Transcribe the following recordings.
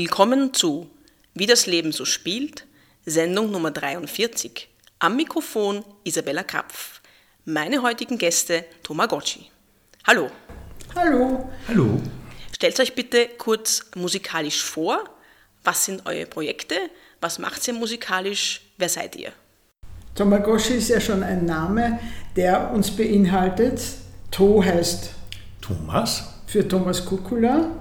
Willkommen zu Wie das Leben so spielt, Sendung Nummer 43. Am Mikrofon Isabella Krapf. Meine heutigen Gäste Tomagotchi. Hallo. Hallo. Hallo. Stellt euch bitte kurz musikalisch vor. Was sind eure Projekte? Was macht ihr musikalisch? Wer seid ihr? Tomagoshi ist ja schon ein Name, der uns beinhaltet. To heißt Thomas. für Thomas Kukula,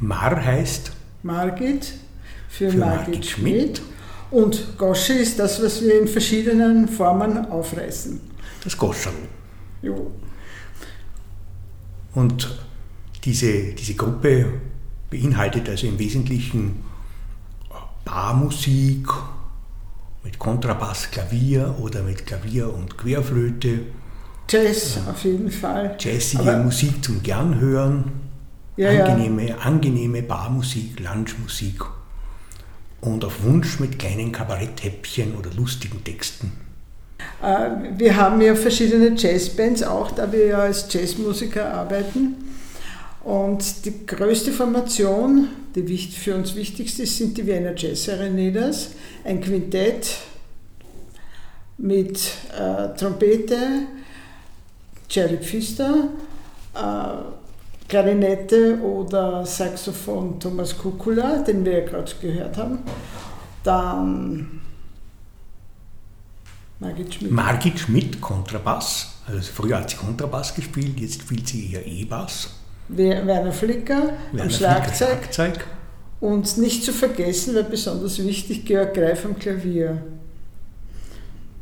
Mar heißt Margit für, Für Margit, Margit Schmidt. Und Goshi ist das, was wir in verschiedenen Formen aufreißen. das Goscherl. Jo. Und diese, diese Gruppe beinhaltet also im Wesentlichen Barmusik mit Kontrabass, Klavier oder mit Klavier und Querflöte, Jazz auf jeden Fall. jazzige Aber- Musik zum Gernhören, Ja, ja. angenehme, angenehme Barmusik, Lunchmusik und auf Wunsch mit kleinen Kabaretthäppchen oder lustigen Texten. Äh, Wir haben ja verschiedene Jazzbands auch, da wir ja als Jazzmusiker arbeiten. Und die größte Formation, die für uns wichtigste, ist, sind die Wiener Jazz Serenadas. Ein Quintett mit äh, Trompete, Jerry Pfister, äh, Klarinette oder Saxophon Thomas Kukula, den wir ja gerade gehört haben. Dann Margit Schmidt. Margit Schmidt, Kontrabass. Also früher hat sie Kontrabass gespielt, jetzt spielt sie eher E-Bass. Wer- Werner Flicker am Werner Flicker, Schlagzeug Schlagzeug. und nicht zu vergessen, weil besonders wichtig, Georg Greif am Klavier.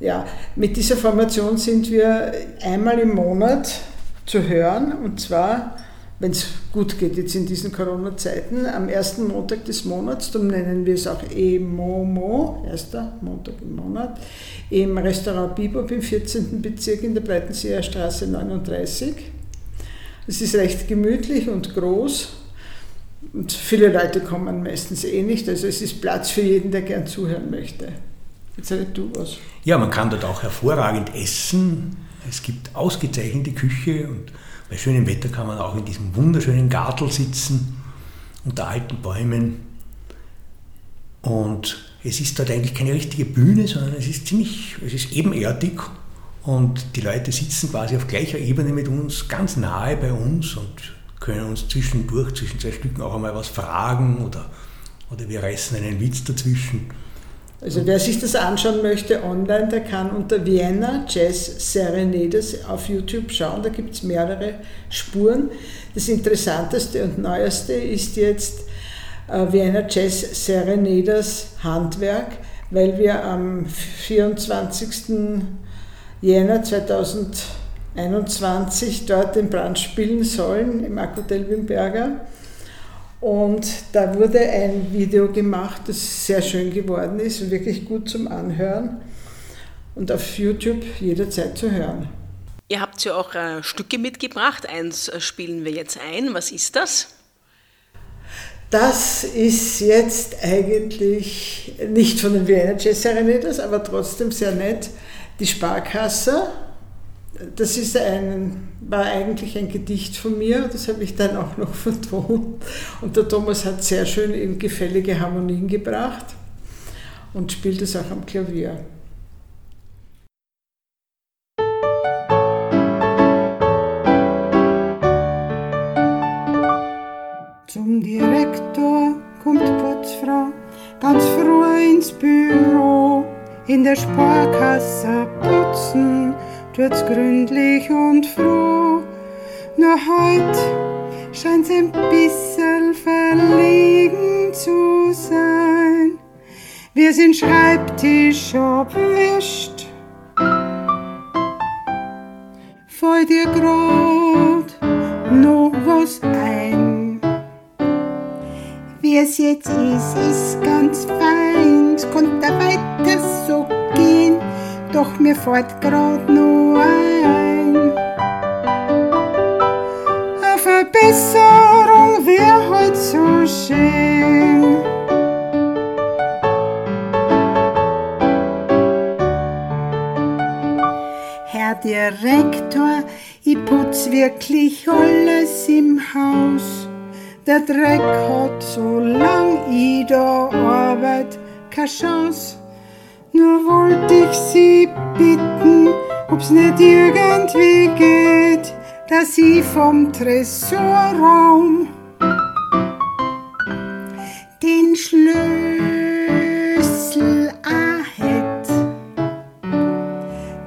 Ja, mit dieser Formation sind wir einmal im Monat zu hören und zwar, wenn es gut geht jetzt in diesen Corona-Zeiten, am ersten Montag des Monats, darum nennen wir es auch EMOMO, erster Montag im Monat, im Restaurant Bibop im 14. Bezirk in der Breitenseer Straße 39. Es ist recht gemütlich und groß und viele Leute kommen meistens eh nicht. Also es ist Platz für jeden, der gern zuhören möchte. Jetzt sag du was. Ja, man kann dort auch hervorragend essen. Es gibt ausgezeichnete Küche und bei schönem Wetter kann man auch in diesem wunderschönen Gartel sitzen, unter alten Bäumen. Und es ist dort eigentlich keine richtige Bühne, sondern es ist ziemlich, es ist ebenerdig und die Leute sitzen quasi auf gleicher Ebene mit uns, ganz nahe bei uns und können uns zwischendurch, zwischen zwei Stücken auch einmal was fragen oder, oder wir reißen einen Witz dazwischen. Also wer sich das anschauen möchte online, der kann unter Vienna Jazz Serenades auf YouTube schauen. Da gibt es mehrere Spuren. Das Interessanteste und Neueste ist jetzt äh, Vienna Jazz Serenades Handwerk, weil wir am 24. Jänner 2021 dort den Brand spielen sollen im Akhotel Wimberger. Und da wurde ein Video gemacht, das sehr schön geworden ist und wirklich gut zum Anhören und auf YouTube jederzeit zu hören. Ihr habt ja auch äh, Stücke mitgebracht. Eins äh, spielen wir jetzt ein. Was ist das? Das ist jetzt eigentlich nicht von den Vienna Jazz Serenades, aber trotzdem sehr nett. Die Sparkasse, das ist ein, war eigentlich ein Gedicht von mir, das habe ich dann auch noch vertont. Und der Thomas hat sehr schön in gefällige Harmonien gebracht und spielt es auch am Klavier. Zum Direktor kommt Putzfrau ganz früh ins Büro. In der Sparkasse putzen tut's gründlich und froh. Nur heut scheint's ein bisschen verlegen zu sein. Wir sind Schreibtisch abwischt. Fällt dir grad noch was ein? Wie es jetzt ist, ist ganz fein. Es konnte weiter so gehen, doch mir fällt grad nur ein. Eine Verbesserung wär halt so schön. Herr Direktor, ich putz wirklich alles im Haus. Der Dreck hat so lang wieder Arbeit, keine Chance. Nur wollte ich Sie bitten, ob's nicht irgendwie geht, dass ich vom Tresorraum den Schlüssel erhält.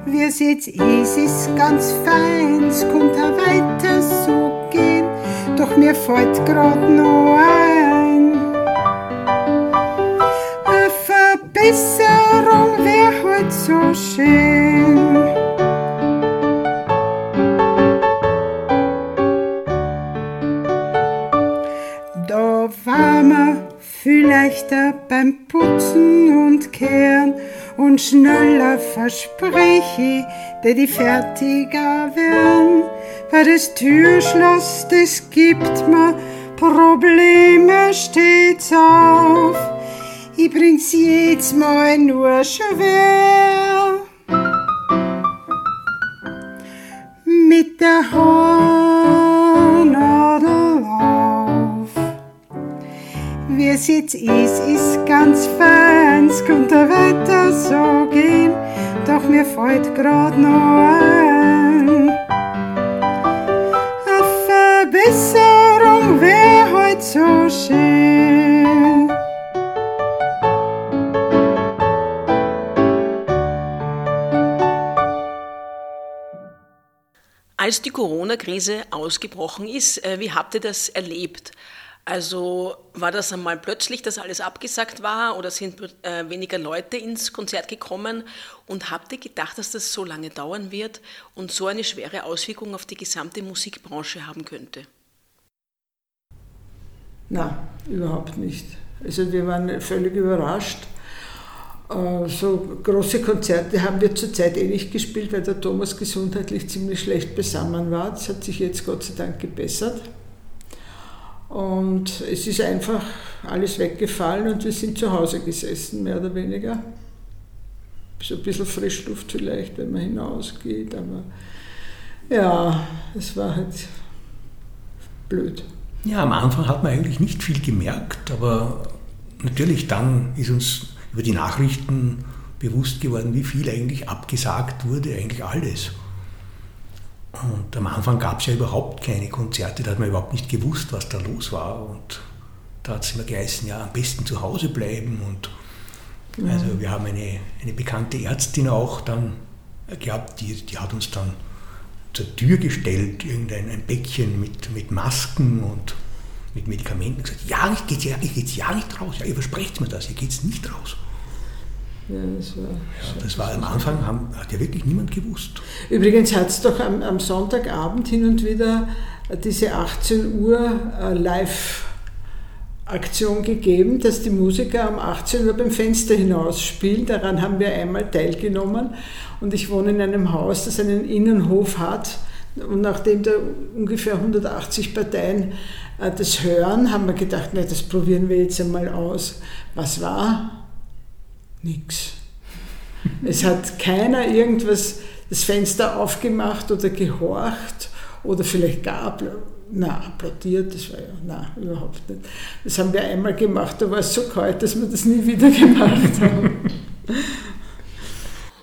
Wie es jetzt ist, ganz fein, es könnte auch weiter so gehen, doch mir fällt grad noch ein. Eine Verbesserung wär halt so schön. Da war man viel leichter beim Putzen und Kehren und schneller verspreche ich, dass die fertiger werden. Weil das Türschloss, das gibt mir Probleme stets auf. Ich bring's jedes Mal nur schwer. Mit der Hornadel auf. Wie es jetzt ist, ist ganz fein, es könnte weiter so gehen, doch mir fällt grad noch ein. Eine Verbesserung wär heut so schön. Als die Corona-Krise ausgebrochen ist, äh, wie habt ihr das erlebt? Also war das einmal plötzlich, dass alles abgesagt war oder sind äh, weniger Leute ins Konzert gekommen? Und habt ihr gedacht, dass das so lange dauern wird und so eine schwere Auswirkung auf die gesamte Musikbranche haben könnte? Na, überhaupt nicht. Also wir waren völlig überrascht. Äh, So große Konzerte haben wir zurzeit eh nicht gespielt, weil der Thomas gesundheitlich ziemlich schlecht besammen war. Das hat sich jetzt Gott sei Dank gebessert. Und es ist einfach alles weggefallen und wir sind zu Hause gesessen, mehr oder weniger. So ein bisschen Frischluft vielleicht, wenn man hinausgeht, aber ja, es war halt blöd. Ja, am Anfang hat man eigentlich nicht viel gemerkt, aber natürlich dann ist uns über die Nachrichten bewusst geworden, wie viel eigentlich abgesagt wurde, eigentlich alles. Und am Anfang gab es ja überhaupt keine Konzerte, da hat man überhaupt nicht gewusst, was da los war. Und da hat es immer geheißen, ja, am besten zu Hause bleiben. Und also wir haben eine, eine bekannte Ärztin auch dann gehabt, die, die hat uns dann zur Tür gestellt, irgendein ein Päckchen mit, mit Masken und mit Medikamenten gesagt, ja, ich geht's ja, ich geht's ja nicht raus. Ja, ihr versprecht mir das, ihr geht's nicht raus. Ja, das war Ja, das war am Anfang, haben, hat ja wirklich niemand gewusst. Übrigens hat es doch am, am Sonntagabend hin und wieder diese 18 Uhr äh, Live-Aktion gegeben, dass die Musiker um 18 Uhr beim Fenster hinaus spielen. Daran haben wir einmal teilgenommen. Und ich wohne in einem Haus, das einen Innenhof hat. Und nachdem da ungefähr 180 Parteien äh, das hören, haben wir gedacht, na, das probieren wir jetzt einmal aus. Was war? Nix. Es hat keiner irgendwas, das Fenster aufgemacht oder gehorcht oder vielleicht gar appla- na, applaudiert, das war ja, na, überhaupt nicht. Das haben wir einmal gemacht, da war es so kalt, dass wir das nie wieder gemacht haben.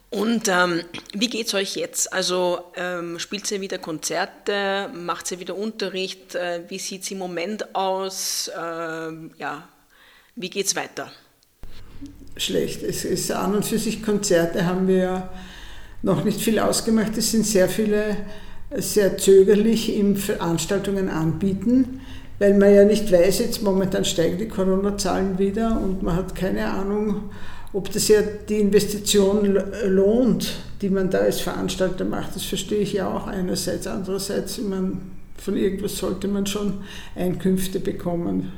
Und ähm, wie geht es euch jetzt? Also ähm, spielt ihr wieder Konzerte, macht ihr wieder Unterricht? Äh, wie sieht es im Moment aus? Ähm, ja, wie geht es weiter? Schlecht. Es ist an und für sich Konzerte haben wir ja noch nicht viel ausgemacht. Es sind sehr viele sehr zögerlich im Veranstaltungen anbieten, weil man ja nicht weiß, jetzt momentan steigen die Corona-Zahlen wieder und man hat keine Ahnung, ob das ja die Investition lohnt, die man da als Veranstalter macht. Das verstehe ich ja auch einerseits. Andererseits, meine, von irgendwas sollte man schon Einkünfte bekommen.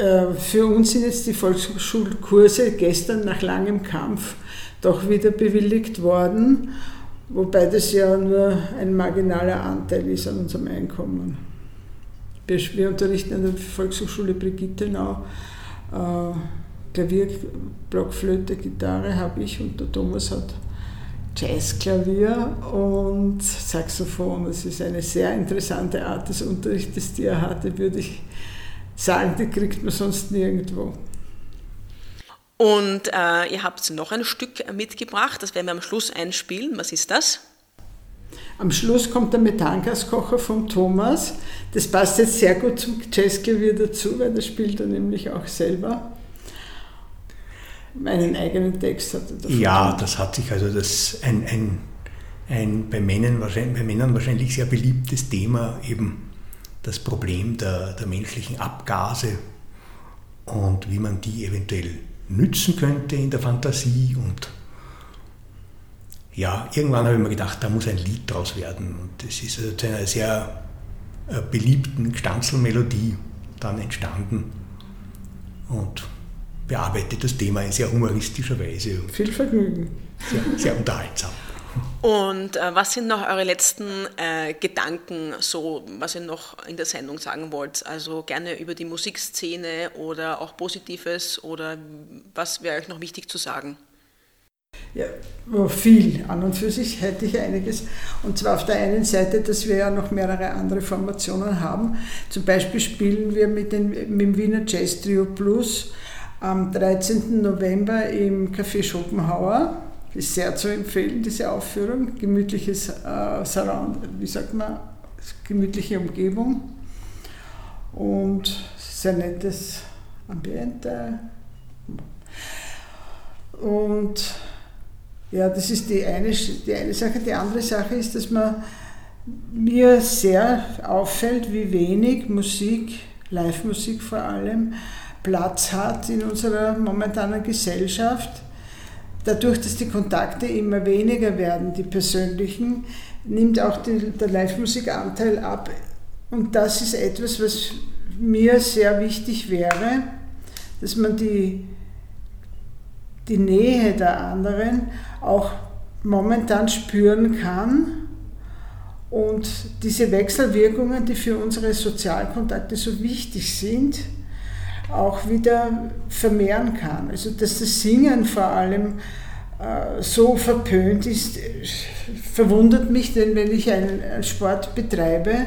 Äh, Für uns sind jetzt die Volksschulkurse gestern nach langem Kampf doch wieder bewilligt worden, wobei das ja nur ein marginaler Anteil ist an unserem Einkommen. Wir, wir unterrichten an der Volkshochschule Brigittenau äh, Klavier, Blockflöte, Gitarre habe ich und der Thomas hat Jazzklavier und Saxophon. Das ist eine sehr interessante Art des Unterrichtes, die er hatte, würde ich sagen, die kriegt man sonst nirgendwo. Und äh, ihr habt noch ein Stück mitgebracht, das werden wir am Schluss einspielen. Was ist das? Am Schluss kommt der Methangaskocher vom Thomas. Das passt jetzt sehr gut zum Jazzklavier dazu, weil das spielt er nämlich auch selber. Meinen eigenen Text hat er davon. Ja, das hat sich also das ein, ein, ein bei, Männern wahrscheinlich, bei Männern wahrscheinlich sehr beliebtes Thema, eben das Problem der, der menschlichen Abgase und wie man die eventuell nützen könnte in der Fantasie und ja, irgendwann habe ich mir gedacht, da muss ein Lied draus werden. Und das ist also zu einer sehr äh, beliebten Stanzelmelodie dann entstanden und bearbeitet das Thema in sehr humoristischer Weise. Viel Vergnügen. Sehr, sehr unterhaltsam. Und äh, was sind noch eure letzten äh, Gedanken, so was ihr noch in der Sendung sagen wollt? Also gerne über die Musikszene oder auch Positives oder was wäre euch noch wichtig zu sagen? Ja, viel. An und für sich hätte ich einiges. Und zwar auf der einen Seite, dass wir ja noch mehrere andere Formationen haben. Zum Beispiel spielen wir mit, den, mit dem Wiener Jazz Trio Plus am 13. November im Café Schopenhauer. Ist sehr zu empfehlen, diese Aufführung. Gemütliches äh, Surround, wie sagt man, gemütliche Umgebung und sehr nettes Ambiente. Und ja, das ist die eine, die eine Sache. Die andere Sache ist, dass man mir sehr auffällt, wie wenig Musik, Live-Musik vor allem, Platz hat in unserer momentanen Gesellschaft. Dadurch, dass die Kontakte immer weniger werden, die persönlichen, nimmt auch die, der Live-Musikanteil ab. Und das ist etwas, was mir sehr wichtig wäre, dass man die die Nähe der anderen auch momentan spüren kann und diese Wechselwirkungen, die für unsere Sozialkontakte so wichtig sind, auch wieder vermehren kann. Also dass das Singen vor allem äh, so verpönt ist, verwundert mich, denn wenn ich einen Sport betreibe,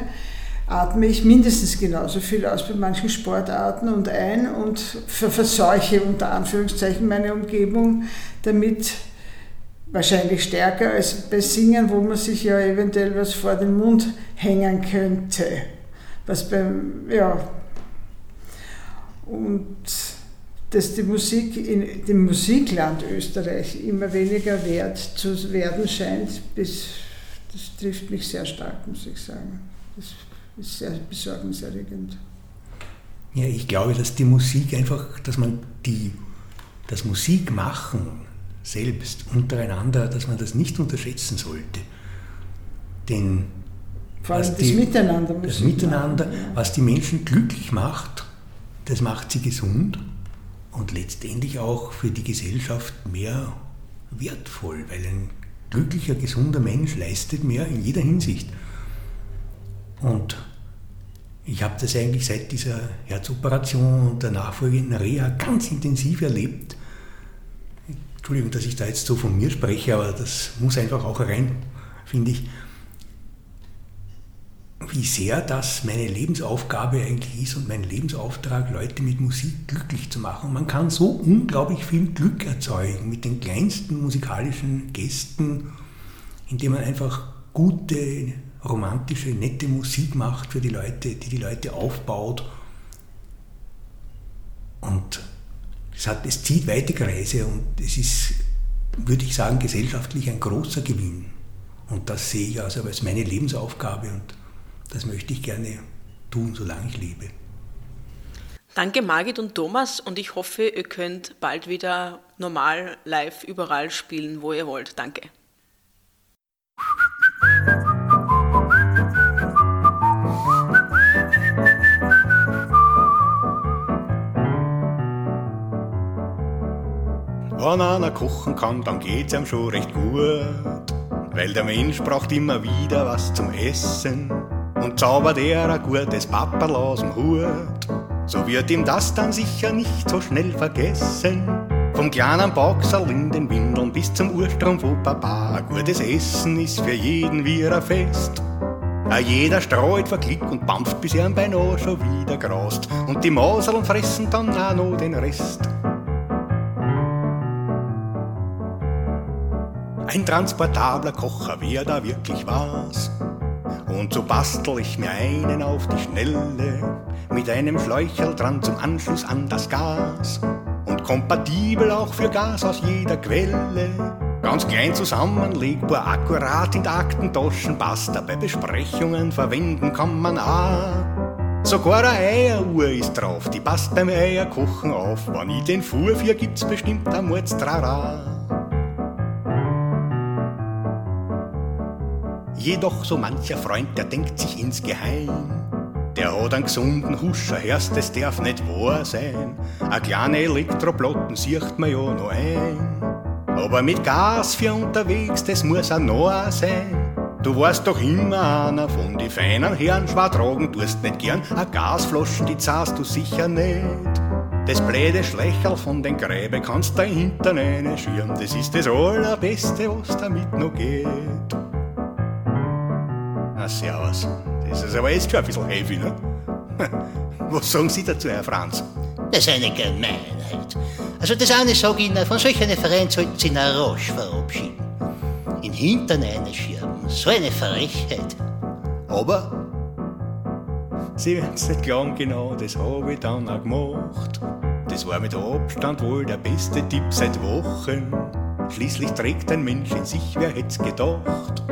atme ich mindestens genauso viel aus bei manchen Sportarten und ein und verseuche unter Anführungszeichen meine Umgebung damit wahrscheinlich stärker als bei Singen, wo man sich ja eventuell was vor den Mund hängen könnte. Was beim, ja. Und dass die Musik in dem Musikland Österreich immer weniger wert zu werden scheint, das, das trifft mich sehr stark, muss ich sagen. Das ist sehr besorgniserregend. Ja, ich glaube, dass die Musik einfach, dass man die, das Musikmachen selbst untereinander, dass man das nicht unterschätzen sollte. Denn vor allem das die, Miteinander. Das Miteinander, machen, ja. was die Menschen glücklich macht, das macht sie gesund und letztendlich auch für die Gesellschaft mehr wertvoll, weil ein glücklicher, gesunder Mensch leistet mehr in jeder Hinsicht. Und ich habe das eigentlich seit dieser Herzoperation und der nachfolgenden Reha ganz intensiv erlebt. Entschuldigung, dass ich da jetzt so von mir spreche, aber das muss einfach auch rein, finde ich, wie sehr das meine Lebensaufgabe eigentlich ist und mein Lebensauftrag, Leute mit Musik glücklich zu machen. Man kann so unglaublich viel Glück erzeugen mit den kleinsten musikalischen Gästen, indem man einfach gute romantische, nette Musik macht für die Leute, die die Leute aufbaut. Und es, hat, es zieht weite Kreise und es ist, würde ich sagen, gesellschaftlich ein großer Gewinn. Und das sehe ich also als meine Lebensaufgabe und das möchte ich gerne tun, solange ich lebe. Danke Margit und Thomas und ich hoffe, ihr könnt bald wieder normal live überall spielen, wo ihr wollt. Danke. Wenn einer kochen kann, dann geht's ihm schon recht gut. Weil der Mensch braucht immer wieder was zum Essen. Und zaubert er ein gutes Papperl aus dem Hut. So wird ihm das dann sicher nicht so schnell vergessen. Vom kleinen Boxerl in den Windeln bis zum Urstrom von Papa. Ein gutes Essen ist für jeden wie ein Fest. A jeder streut vor Klick und bampft, bis er am beinahe schon wieder grast. Und die Maserln fressen dann auch noch den Rest. Ein transportabler Kocher, wer da wirklich was. Und so bastel ich mir einen auf die Schnelle, mit einem Schläucherl dran zum Anschluss an das Gas. Und kompatibel auch für Gas aus jeder Quelle. Ganz klein zusammenlegbar, akkurat in Aktentaschen passt, bei Besprechungen verwenden kann man auch. Sogar eine Eieruhr ist drauf, die passt beim Eierkochen auf. Wenn ich den fuhr, für gibt's bestimmt ein Mordstrara. Jedoch so mancher Freund, der denkt sich insgeheim, der hat einen gesunden Huscher, hörst, das darf nicht wahr sein. A kleine Elektroplatten sieht man ja noch ein. Aber mit Gas für unterwegs, das muss ein Noah sein. Du warst doch immer einer von die feinen Herren, schwer tragen tust nicht gern. A Gasflaschen, die zahlst du sicher nicht. Das bläde Schlächerl von den Gräbe kannst du hinten eine schirm. Das ist das Allerbeste, was damit noch geht. Servus. Das ist aber jetzt schon ein bisschen heavy, ne? Was sagen Sie dazu, Herr Franz? Das ist eine Gemeinheit. Also das eine sage ich Ihnen, von solch einer Verein sollten Sie in rasch verabschieden. In Hintern einschirmen, so eine Frechheit. Aber Sie werden's nicht glauben, genau das habe ich dann auch gemacht. Das war mit Abstand wohl der beste Tipp seit Wochen. Schließlich trägt ein Mensch in sich, wer hätt's gedacht.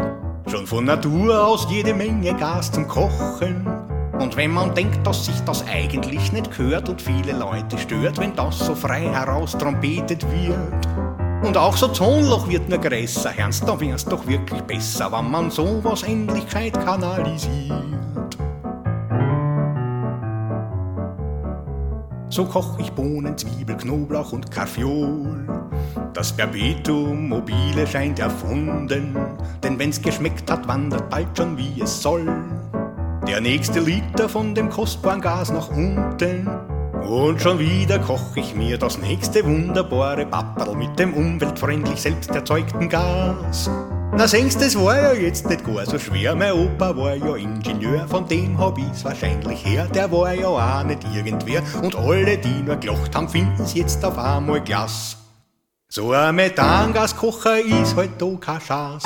Schon von Natur aus jede Menge Gas zum Kochen. Und wenn man denkt, dass sich das eigentlich nicht gehört und viele Leute stört, wenn das so frei heraus trompetet wird. Und auch so Tonloch wird nur größer, Ernst, da wär's doch wirklich besser, wenn man sowas endlich kanalisiert. So koch ich Bohnen, Zwiebel, Knoblauch und Karfiol. Das Perpetuum mobile scheint erfunden, denn wenn's geschmeckt hat, wandert bald schon wie es soll. Der nächste Liter von dem kostbaren Gas nach unten. Und schon wieder koch ich mir das nächste wunderbare Papperl mit dem umweltfreundlich selbst erzeugten Gas. Na singst, das war ja jetzt nicht gar so schwer. Mein Opa war ja Ingenieur, von dem hab ich's wahrscheinlich her. Der war ja auch nicht irgendwer. Und alle, die nur gelacht haben, finden's jetzt auf einmal Glas. So ein Methangaskocher ist halt da kein Schatz.